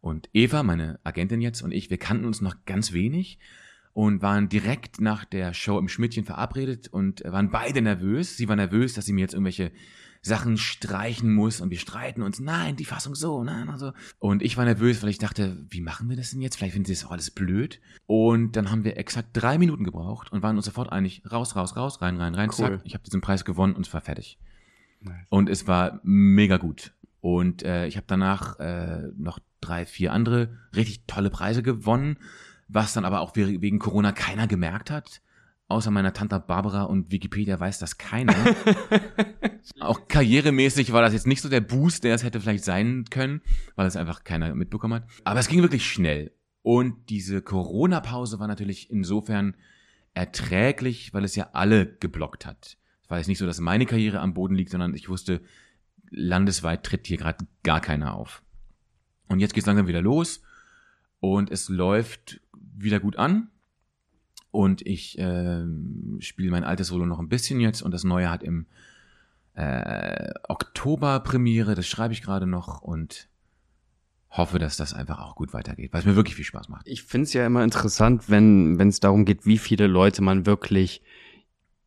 Und Eva, meine Agentin jetzt und ich, wir kannten uns noch ganz wenig und waren direkt nach der Show im Schmidtchen verabredet und waren beide nervös. Sie war nervös, dass sie mir jetzt irgendwelche Sachen streichen muss und wir streiten uns, nein, die Fassung so, nein, also. Und ich war nervös, weil ich dachte, wie machen wir das denn jetzt? Vielleicht finden sie das auch alles blöd. Und dann haben wir exakt drei Minuten gebraucht und waren uns sofort einig, raus, raus, raus, rein, rein, rein, Cool. zack. Ich habe diesen Preis gewonnen und es war fertig. Nice. Und es war mega gut. Und äh, ich habe danach äh, noch drei, vier andere richtig tolle Preise gewonnen, was dann aber auch we- wegen Corona keiner gemerkt hat. Außer meiner Tante Barbara und Wikipedia weiß das keiner. auch karrieremäßig war das jetzt nicht so der Boost, der es hätte vielleicht sein können, weil es einfach keiner mitbekommen hat. Aber es ging wirklich schnell. Und diese Corona-Pause war natürlich insofern erträglich, weil es ja alle geblockt hat. Es war jetzt nicht so, dass meine Karriere am Boden liegt, sondern ich wusste, landesweit tritt hier gerade gar keiner auf. Und jetzt geht's langsam wieder los und es läuft wieder gut an. Und ich ähm, spiele mein altes Solo noch ein bisschen jetzt und das neue hat im äh, Oktober Premiere, das schreibe ich gerade noch und hoffe, dass das einfach auch gut weitergeht, weil es mir wirklich viel Spaß macht. Ich finde es ja immer interessant, wenn wenn es darum geht, wie viele Leute man wirklich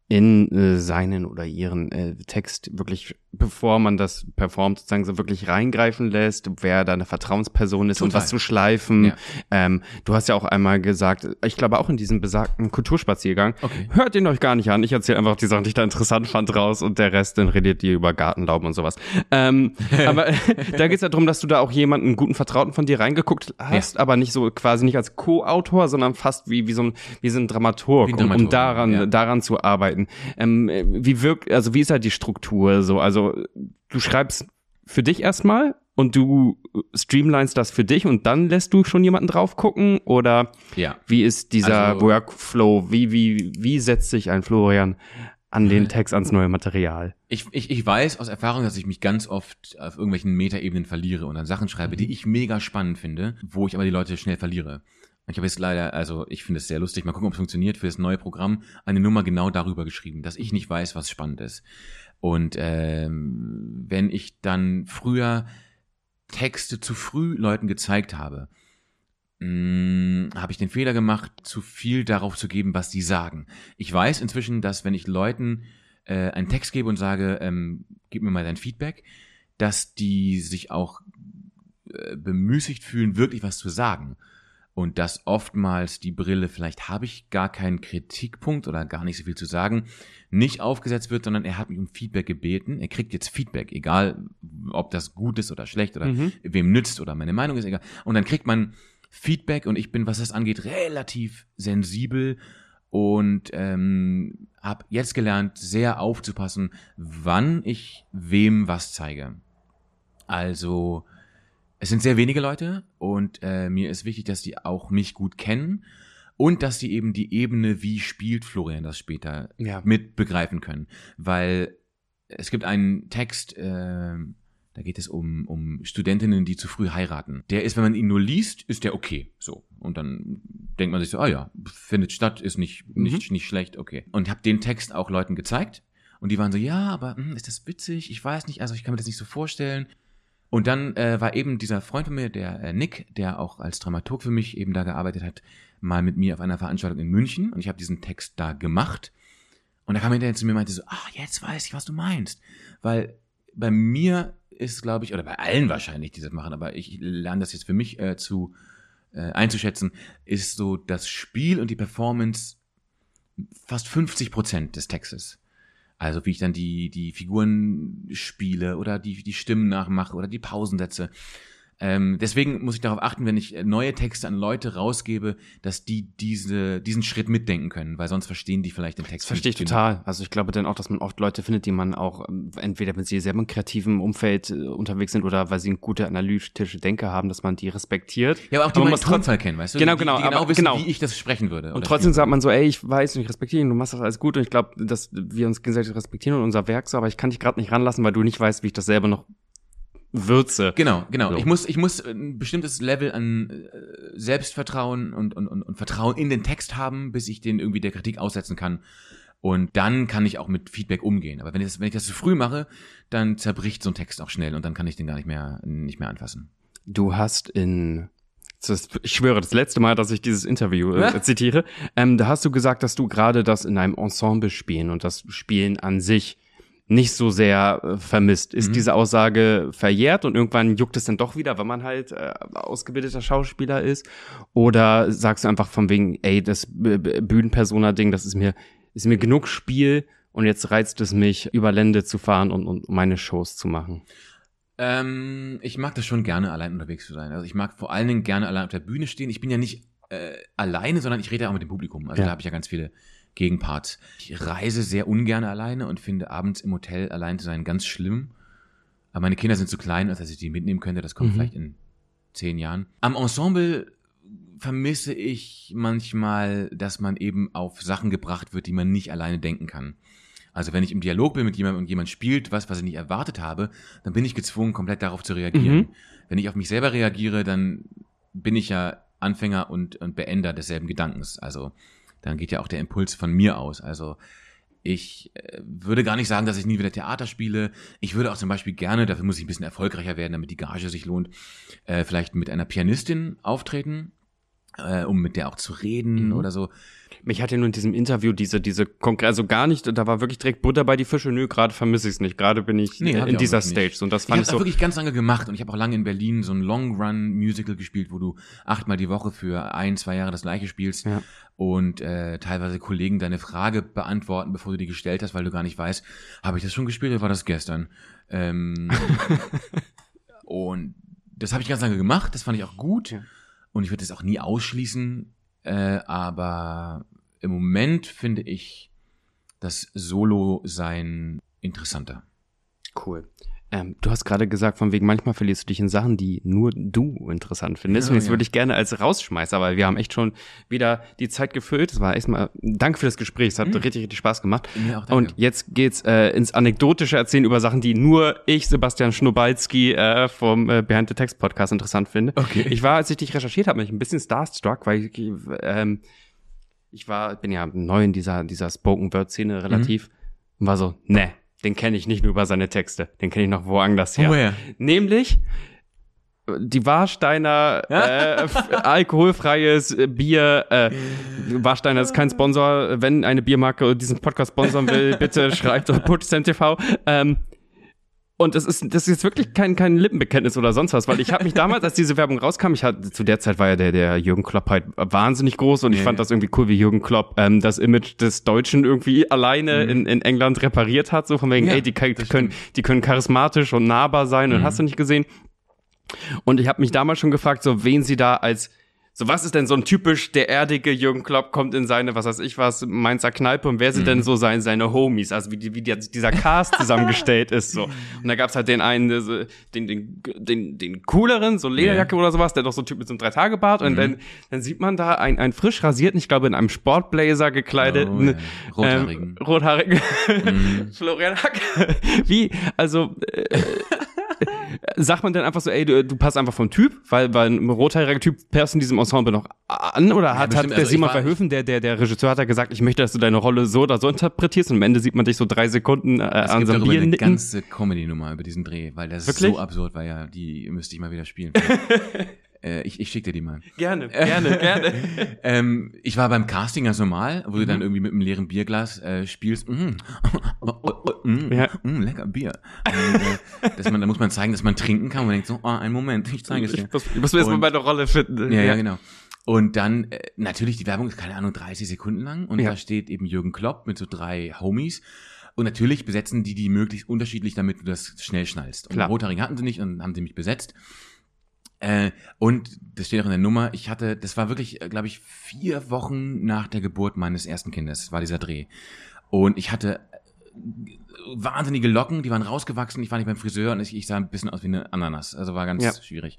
in äh, seinen oder ihren äh, Text wirklich, bevor man das performt, sozusagen so wirklich reingreifen lässt, wer da eine Vertrauensperson ist, um Total. was zu schleifen. Ja. Ähm, du hast ja auch einmal gesagt, ich glaube auch in diesem besagten Kulturspaziergang, Okay. hört ihn euch gar nicht an. Ich erzähle einfach die Sachen, die ich da interessant fand, raus und der Rest, dann redet ihr über Gartenlauben und sowas. Ähm, aber da geht es ja darum, dass du da auch jemanden, einen guten Vertrauten von dir reingeguckt hast, aber nicht so quasi nicht als Co-Autor, sondern fast wie, wie so ein, wie so ein Dramaturg, Wie ein um, um Dramaturg, daran, ja. daran zu arbeiten. Ähm, äh, wie wirkt, also wie ist halt die Struktur so? Also du schreibst für dich erstmal und du streamlinest das für dich und dann lässt du schon jemanden drauf gucken oder Ja. wie ist dieser Also- Workflow? Wie, wie, wie setzt sich ein Florian an den Text, ans neue Material? Ich, ich, ich weiß aus Erfahrung, dass ich mich ganz oft auf irgendwelchen Metaebenen verliere und dann Sachen schreibe, die ich mega spannend finde, wo ich aber die Leute schnell verliere. Ich habe jetzt leider, also ich finde es sehr lustig, mal gucken, ob es funktioniert, für das neue Programm eine Nummer genau darüber geschrieben, dass ich nicht weiß, was spannend ist. Und ähm, wenn ich dann früher Texte zu früh Leuten gezeigt habe, mh, habe ich den Fehler gemacht, zu viel darauf zu geben, was sie sagen. Ich weiß inzwischen, dass wenn ich Leuten äh, einen Text gebe und sage, ähm, gib mir mal dein Feedback, dass die sich auch äh, bemüßigt fühlen, wirklich was zu sagen. Und dass oftmals die Brille, vielleicht habe ich gar keinen Kritikpunkt oder gar nicht so viel zu sagen, nicht aufgesetzt wird, sondern er hat mich um Feedback gebeten. Er kriegt jetzt Feedback, egal ob das gut ist oder schlecht oder Mhm. wem nützt oder meine Meinung ist, egal. Und dann kriegt man Feedback und ich bin, was das angeht, relativ sensibel und ähm, habe jetzt gelernt, sehr aufzupassen, wann ich wem was zeige. Also es sind sehr wenige Leute und äh, mir ist wichtig, dass die auch mich gut kennen und dass die eben die Ebene, wie spielt Florian das später, Ja. mit begreifen können. Weil es gibt einen Text, äh, da geht es um, um Studentinnen, die zu früh heiraten. Der ist, wenn man ihn nur liest, ist der okay. So. Und dann denkt man sich so, ah ja, findet statt, ist nicht, nicht, nicht schlecht, okay. Und habe den Text auch Leuten gezeigt. Und die waren so, ja, aber hm, ist das witzig? Ich weiß nicht, also ich kann mir das nicht so vorstellen. Und dann äh, war eben dieser Freund von mir, der äh, Nick, der auch als Dramaturg für mich eben da gearbeitet hat, mal mit mir auf einer Veranstaltung in München und ich habe diesen Text da gemacht. Und da kam er hinterher zu mir und meinte so, ah, jetzt weiß ich, was du meinst. Weil bei mir ist, glaube ich, oder bei allen wahrscheinlich, die das machen, aber ich lerne das jetzt für mich äh, zu äh, einzuschätzen, ist so das Spiel und die Performance fast 50 Prozent des Textes. Also wie ich dann die, die Figuren spiele oder die, die Stimmen nachmache oder die Pausen setze. Ähm, deswegen muss ich darauf achten, wenn ich äh, neue Texte an Leute rausgebe, dass die diese, diesen Schritt mitdenken können, weil sonst verstehen die vielleicht den Text Das verstehe ich nicht total. Also ich glaube dann auch, dass man oft Leute findet, die man auch ähm, entweder, wenn sie selber im kreativen Umfeld äh, unterwegs sind oder weil sie eine gute analytische Denke haben, dass man die respektiert. Ja, aber auch die man muss trotzdem Tonfall kennen, weißt du? Genau, die, genau, Die genau aber wissen, genau. wie ich das sprechen würde. Und trotzdem sagt man so, ey, ich weiß und ich respektiere ihn, du machst das alles gut und ich glaube, dass wir uns gegenseitig respektieren und unser Werk so, aber ich kann dich gerade nicht ranlassen, weil du nicht weißt, wie ich das selber noch würze. Genau, genau. So. Ich muss, ich muss ein bestimmtes Level an äh, Selbstvertrauen und, und, und, und Vertrauen in den Text haben, bis ich den irgendwie der Kritik aussetzen kann. Und dann kann ich auch mit Feedback umgehen. Aber wenn ich das, wenn ich das zu früh mache, dann zerbricht so ein Text auch schnell und dann kann ich den gar nicht mehr, nicht mehr anfassen. Du hast in ich schwöre, das letzte Mal, dass ich dieses Interview äh, zitiere, ähm, da hast du gesagt, dass du gerade das in einem Ensemble spielen und das Spielen an sich nicht so sehr äh, vermisst. Ist mhm. diese Aussage verjährt und irgendwann juckt es dann doch wieder, wenn man halt äh, ausgebildeter Schauspieler ist? Oder sagst du einfach von wegen, ey, das Bühnenpersona-Ding, das ist mir, ist mir genug Spiel und jetzt reizt es mich, über Lände zu fahren und, und meine Shows zu machen? Ähm, ich mag das schon gerne, allein unterwegs zu sein. Also ich mag vor allen Dingen gerne allein auf der Bühne stehen. Ich bin ja nicht äh, alleine, sondern ich rede auch mit dem Publikum. Also ja. da habe ich ja ganz viele Gegenparts. Ich reise sehr ungern alleine und finde abends im Hotel allein zu sein ganz schlimm. Aber meine Kinder sind zu klein, als dass ich die mitnehmen könnte. Das kommt mhm. vielleicht in zehn Jahren. Am Ensemble vermisse ich manchmal, dass man eben auf Sachen gebracht wird, die man nicht alleine denken kann. Also wenn ich im Dialog bin mit jemandem und jemand spielt was, was ich nicht erwartet habe, dann bin ich gezwungen, komplett darauf zu reagieren. Mhm. Wenn ich auf mich selber reagiere, dann bin ich ja Anfänger und, und Beender desselben Gedankens. Also dann geht ja auch der Impuls von mir aus. Also ich äh, würde gar nicht sagen, dass ich nie wieder Theater spiele. Ich würde auch zum Beispiel gerne, dafür muss ich ein bisschen erfolgreicher werden, damit die Gage sich lohnt, äh, vielleicht mit einer Pianistin auftreten, äh, um mit der auch zu reden mhm. oder so. Mich hat ja nur in diesem Interview diese, diese konkret, also gar nicht, da war wirklich direkt Butter bei die Fische. Nö, gerade vermisse ich es nicht. Gerade bin ich nee, in dieser Stage. Und das fand ich, ich so. wirklich ganz lange gemacht und ich habe auch lange in Berlin so ein Long Run Musical gespielt, wo du achtmal die Woche für ein, zwei Jahre das gleiche spielst ja. und äh, teilweise Kollegen deine Frage beantworten, bevor du die gestellt hast, weil du gar nicht weißt, habe ich das schon gespielt oder war das gestern? Ähm, und das habe ich ganz lange gemacht, das fand ich auch gut. Ja. Und ich würde das auch nie ausschließen, äh, aber im Moment finde ich das Solo-Sein interessanter. Cool. Ähm, du hast gerade gesagt, von wegen manchmal verlierst du dich in Sachen, die nur du interessant findest. Ja, und jetzt ja. würde ich gerne als Rausschmeißer, weil wir haben echt schon wieder die Zeit gefüllt. Es war erstmal, danke für das Gespräch, es hat mhm. richtig, richtig Spaß gemacht. Mir auch. Und jetzt geht's äh, ins anekdotische Erzählen über Sachen, die nur ich, Sebastian Schnubalski äh, vom äh, Behind the Text Podcast interessant finde. Okay. Ich war, als ich dich recherchiert habe, mich ein bisschen starstruck, weil ich, ähm, ich war, bin ja neu in dieser, dieser Spoken Word Szene relativ mhm. und war so, ne, den kenne ich nicht nur über seine Texte, den kenne ich noch woanders her. Woher? Nämlich die Warsteiner äh, alkoholfreies Bier. Äh, Warsteiner ist kein Sponsor. Wenn eine Biermarke diesen Podcast sponsern will, bitte schreibt auf Protestant TV. Ähm, und das ist, das ist jetzt wirklich kein, kein Lippenbekenntnis oder sonst was, weil ich habe mich damals, als diese Werbung rauskam, ich hatte, zu der Zeit war ja der, der Jürgen Klopp halt wahnsinnig groß und ich fand das irgendwie cool, wie Jürgen Klopp ähm, das Image des Deutschen irgendwie alleine mhm. in, in England repariert hat, so von wegen, ja, ey, die, die können, die können charismatisch und nahbar sein und mhm. hast du nicht gesehen. Und ich habe mich damals schon gefragt, so wen sie da als so, was ist denn so ein typisch der erdige Jürgen Klopp kommt in seine, was weiß ich was, Mainzer Kneipe und wer sind mhm. denn so seine, seine Homies? Also wie, wie die, dieser Cast zusammengestellt ist so. Und da gab's halt den einen, den, den, den, den cooleren, so Lederjacke yeah. oder sowas, der doch so ein Typ mit so einem Dreitagebart und mhm. dann, dann sieht man da einen, einen frisch rasierten, ich glaube in einem Sportblazer gekleideten, oh, ja. rothaarigen, ähm, rothaarigen mhm. Florian Hack. wie, also, äh, sagt man dann einfach so, ey, du, du passt einfach vom Typ, weil, weil ein rothaariger Typ passt in diesem Ensemble noch an oder hat, ja, hat der also Simon Verhöfen, der, der, der Regisseur, hat ja gesagt, ich möchte, dass du deine Rolle so oder so interpretierst und am Ende sieht man dich so drei Sekunden äh, es an so einem Bier eine ganze Comedy-Nummer über diesen Dreh, weil das Wirklich? ist so absurd, weil ja, die müsste ich mal wieder spielen. Äh, ich, ich schicke dir die mal. Gerne, gerne, gerne. ähm, ich war beim Casting ganz normal, wo mhm. du dann irgendwie mit einem leeren Bierglas äh, spielst. Mm, oh, oh, oh, mm, ja. mm, lecker Bier. Und, äh, dass man, da muss man zeigen, dass man trinken kann. Und man denkt so, oh, einen Moment, ich zeige es dir. Ich muss, mir erstmal bei der Rolle finden. Ja, ja, genau. Und dann, äh, natürlich, die Werbung ist, keine Ahnung, 30 Sekunden lang. Und ja. da steht eben Jürgen Klopp mit so drei Homies. Und natürlich besetzen die die möglichst unterschiedlich, damit du das schnell schnallst. Und Klar. Rotharing hatten sie nicht und haben sie mich besetzt. Äh, und das steht auch in der Nummer, ich hatte, das war wirklich, äh, glaube ich, vier Wochen nach der Geburt meines ersten Kindes, war dieser Dreh. Und ich hatte äh, wahnsinnige Locken, die waren rausgewachsen, ich war nicht beim Friseur und ich, ich sah ein bisschen aus wie eine Ananas. Also war ganz ja. schwierig.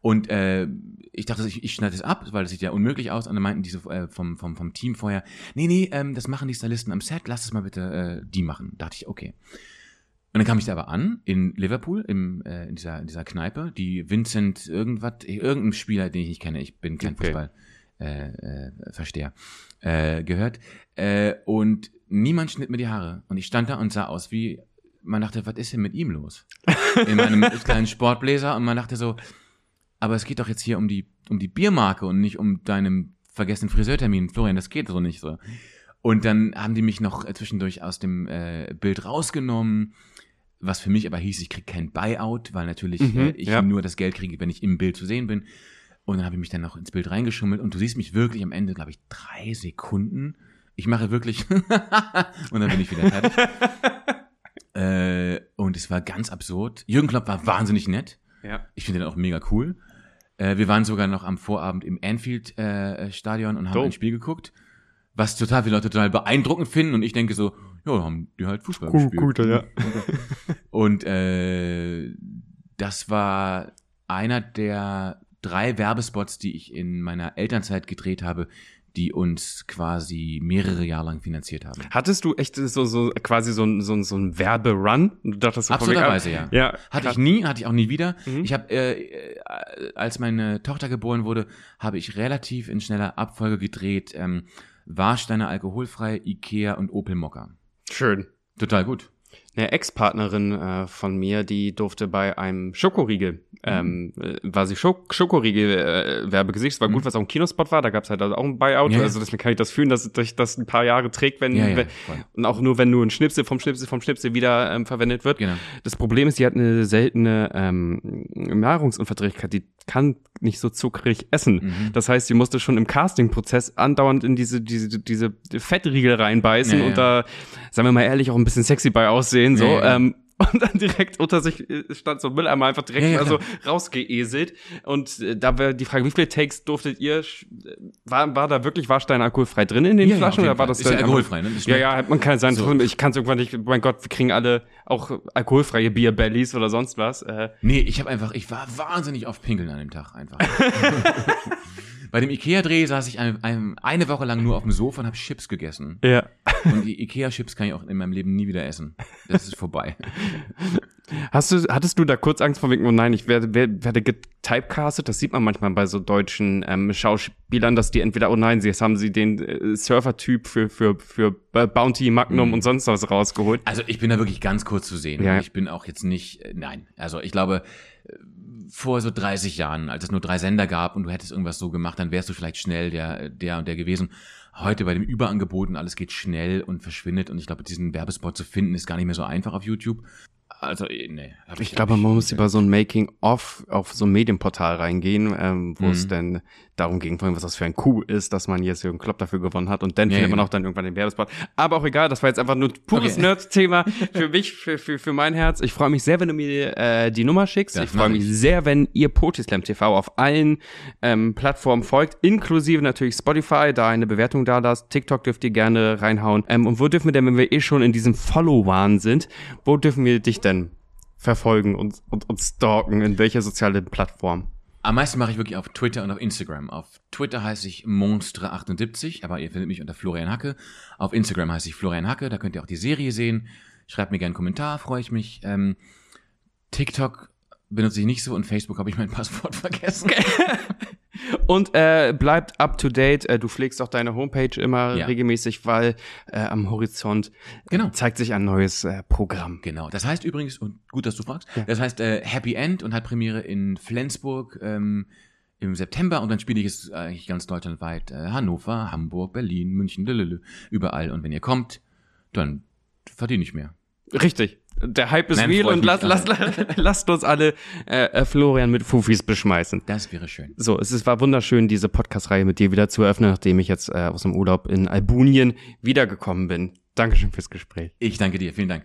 Und äh, ich dachte, ich, ich schneide es ab, weil das sieht ja unmöglich aus. Und dann meinten diese äh, vom, vom, vom Team vorher, nee, nee, ähm, das machen die Stylisten am Set, lass es mal bitte äh, die machen. Da dachte ich, okay. Und dann kam ich da aber an, in Liverpool, im, äh, in, dieser, in dieser Kneipe, die Vincent irgendwas, irgendein Spieler, den ich nicht kenne, ich bin kein okay. Fußball, äh, äh, Versteher, äh, gehört. Äh, und niemand schnitt mir die Haare. Und ich stand da und sah aus wie, man dachte, was ist denn mit ihm los? In meinem kleinen Sportbläser und man dachte so, aber es geht doch jetzt hier um die, um die Biermarke und nicht um deinen vergessenen Friseurtermin. Florian, das geht so nicht so. Und dann haben die mich noch äh, zwischendurch aus dem äh, Bild rausgenommen, was für mich aber hieß, ich krieg kein Buyout, weil natürlich Mhm, äh, ich ja. nur das Geld kriege, wenn ich im Bild zu sehen bin. Und dann habe ich mich dann noch ins Bild reingeschummelt und du siehst mich wirklich am Ende, glaube ich, drei Sekunden. Ich mache wirklich und dann bin ich wieder fertig. äh, und es war ganz absurd. Jürgen Klopp war wahnsinnig nett. Ja. Ich finde den auch mega cool. Äh, wir waren sogar noch am Vorabend im Anfield-Stadion und haben Dope. ein Spiel geguckt, was total viele Leute total beeindruckend finden. Und ich denke so, ja, haben die halt Fußball Cool, gespielt. gut, ja. Und äh, das war einer der drei Werbespots, die ich in meiner Elternzeit gedreht habe, die uns quasi mehrere Jahre lang finanziert haben. Hattest du echt so, so quasi so ein, so ein, so ein Werberun? Du dachtest so Absoluterweise, ja. Ja, Hatte ich nie, hatte ich auch nie wieder. Mhm. Ich habe, äh, äh, als meine Tochter geboren wurde, habe ich relativ in schneller Abfolge gedreht. Ähm, Warsteiner alkoholfrei, Ikea und Opel Mokka. Schön. Total gut. Eine Ex-Partnerin äh, von mir, die durfte bei einem Schokoriegel, ähm, äh, war sie Schok Schokoriegel-Werbegesicht. Es war gut, was auch ein Kinospot war. Da gab es halt also auch ein Buyout. Ja. Also deswegen kann ich das fühlen, dass sich das ein paar Jahre trägt, wenn, Ja, ja, wenn und auch nur wenn nur ein Schnipsel vom Schnipsel vom Schnipsel wieder ähm, verwendet wird. Genau. Das Problem ist, die hat eine seltene ähm, Nahrungsunverträglichkeit. Die kann nicht so zuckrig essen. Mhm. Das heißt, sie musste schon im Casting-Prozess andauernd in diese, diese, diese Fettriegel reinbeißen und da, sagen wir mal ehrlich, auch ein bisschen sexy bei aussehen. So. Ja, ja. Ähm, und dann direkt unter sich äh, stand so ein Mülleimer einfach direkt Ja, ja, also klar. rausgeeselt. Und äh, da wäre die Frage, wie viele Takes durftet ihr? äh, War, war da wirklich Warstein alkoholfrei drin in den Ja, ja, Flaschen oder war das Ist ja alkoholfrei, ne? Das Ja, ja, man kann sein. So. Ich kann es irgendwann nicht. Mein Gott, wir kriegen alle auch alkoholfreie Bierbellies oder sonst was. Äh, Nee, ich habe einfach, ich war wahnsinnig auf Pinkeln an dem Tag einfach. Bei dem Ikea-Dreh saß ich ein, ein, eine Woche lang nur auf dem Sofa und habe Chips gegessen. ja. Und die Ikea-Chips kann ich auch in meinem Leben nie wieder essen. Das ist vorbei. Hast du, hattest du da kurz Angst vor wegen, oh nein, ich werde, werde, werde getypecastet? Das sieht man manchmal bei so deutschen ähm, Schauspielern, dass die entweder, oh nein, sie, jetzt haben sie den äh, Surfer-Typ für, für, für Bounty, Magnum Mhm. und sonst was rausgeholt. Also ich bin da wirklich ganz kurz zu sehen. Ja. Ich bin auch jetzt nicht, äh, nein. Also ich glaube, äh, vor so 30 Jahren, als es nur drei Sender gab und du hättest irgendwas so gemacht, dann wärst du vielleicht schnell der, der und der gewesen. Heute bei dem Überangebot und alles geht schnell und verschwindet und ich glaube, diesen Werbespot zu finden ist gar nicht mehr so einfach auf YouTube. Also, eh, nee. hab Ich glaube, man muss über so ein Making-of auf so ein Medienportal reingehen, ähm, wo es Mhm. dann darum ging, was das für ein Coup ist, dass man jetzt Jürgen Klopp dafür gewonnen hat und dann Ja, findet ja, man genau. auch dann irgendwann den Werbespot. Aber auch egal, das war jetzt einfach nur pures Okay. Nerd-Thema für mich, für, für, für mein Herz. Ich freue mich sehr, wenn du mir äh, die Nummer schickst. Das ich freue mich ich. sehr, wenn ihr Potislam TV auf allen ähm, Plattformen folgt, inklusive natürlich Spotify, da eine Bewertung da lasst. TikTok dürft ihr gerne reinhauen. Ähm, und wo dürfen wir denn, wenn wir eh schon in diesem Follow-Wahn sind, wo dürfen wir dich denn verfolgen und, und, und stalken? In welcher sozialen Plattform? Am meisten mache ich wirklich auf Twitter und auf Instagram. Auf Twitter heiße ich Monstre78, aber ihr findet mich unter Florian Hacke. Auf Instagram heiße ich Florian Hacke, da könnt ihr auch die Serie sehen. Schreibt mir gerne einen Kommentar, freue ich mich. Ähm, TikTok benutze ich nicht so und Facebook habe ich mein Passwort vergessen. Und äh, bleibt up to date. Äh, du pflegst auch deine Homepage immer Ja. regelmäßig, weil äh, am Horizont Genau. zeigt sich ein neues äh, Programm. Genau. Das heißt übrigens, und gut, dass du fragst, das heißt äh, Happy End und hat Premiere in Flensburg ähm, im September und dann spiele ich es eigentlich ganz deutschlandweit. Äh, Hannover, Hamburg, Berlin, München, lülülü, überall. Und wenn ihr kommt, dann verdiene ich mehr. Richtig. Der Hype ist Nein, real und lass, lass, lasst uns alle äh, äh, Florian mit Fufis beschmeißen. Das wäre schön. So, es ist, war wunderschön, diese Podcast-Reihe mit dir wieder zu eröffnen, nachdem ich jetzt äh, aus dem Urlaub in Albunien wiedergekommen bin. Dankeschön fürs Gespräch. Ich danke dir. Vielen Dank.